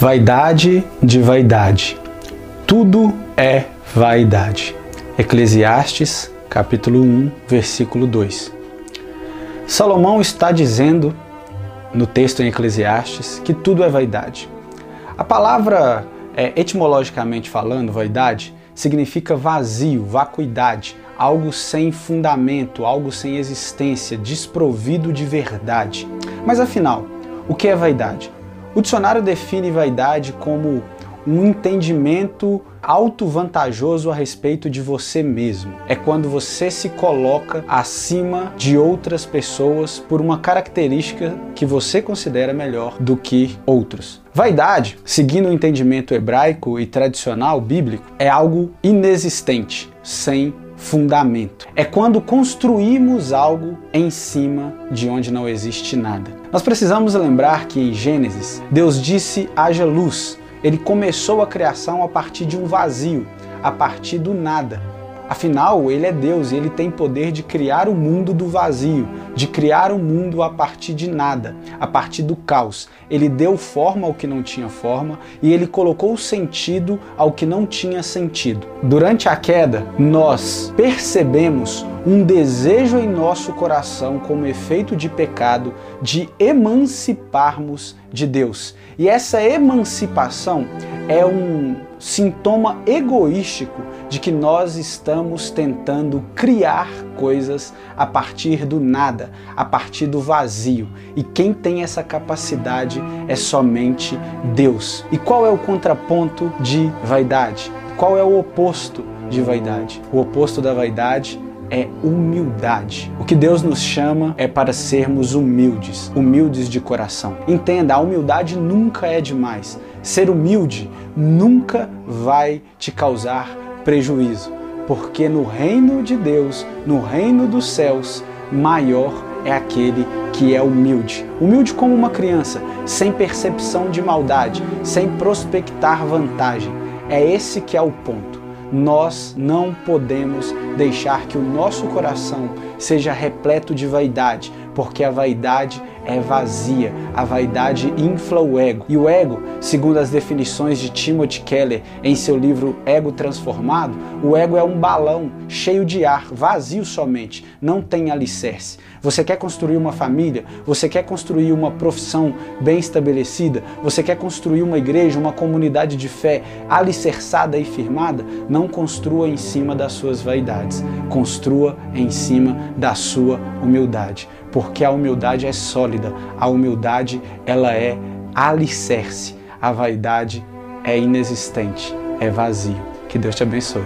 Vaidade de vaidade. Tudo é vaidade. Eclesiastes, capítulo 1, versículo 2. Salomão está dizendo no texto em Eclesiastes que tudo é vaidade. A palavra, é, etimologicamente falando, vaidade, significa vazio, vacuidade, algo sem fundamento, algo sem existência, desprovido de verdade. Mas afinal, o que é vaidade? O dicionário define vaidade como um entendimento autovantajoso a respeito de você mesmo. É quando você se coloca acima de outras pessoas por uma característica que você considera melhor do que outros. Vaidade, seguindo o entendimento hebraico e tradicional bíblico, é algo inexistente, sem fundamento. É quando construímos algo em cima de onde não existe nada. Nós precisamos lembrar que em Gênesis, Deus disse: haja luz. Ele começou a criação a partir de um vazio, a partir do nada. Afinal, ele é Deus e ele tem poder de criar o mundo do vazio, de criar o mundo a partir de nada, a partir do caos. Ele deu forma ao que não tinha forma e ele colocou sentido ao que não tinha sentido. Durante a queda, nós percebemos um desejo em nosso coração, como efeito de pecado, de emanciparmos de Deus. E essa emancipação é um sintoma egoístico de que nós estamos tentando criar coisas a partir do nada, a partir do vazio. E quem tem essa capacidade é somente Deus. E qual é o contraponto de vaidade? Qual é o oposto de vaidade? O oposto da vaidade é humildade. O que Deus nos chama é para sermos humildes, humildes de coração. Entenda, a humildade nunca é demais. Ser humilde nunca vai te causar prejuízo, porque no reino de Deus, no reino dos céus, maior é aquele que é humilde. Humilde como uma criança, sem percepção de maldade, sem prospectar vantagem. É esse que é o ponto nós não podemos deixar que o nosso coração seja repleto de vaidade, porque a vaidade é vazia, a vaidade infla o ego. E o ego, segundo as definições de Timothy Keller em seu livro Ego Transformado, o ego é um balão cheio de ar, vazio somente, não tem alicerce. Você quer construir uma família? Você quer construir uma profissão bem estabelecida? Você quer construir uma igreja, uma comunidade de fé alicerçada e firmada? Não construa em cima das suas vaidades, construa em cima da sua humildade, porque a humildade é sólida, a humildade ela é alicerce, a vaidade é inexistente, é vazio. Que Deus te abençoe.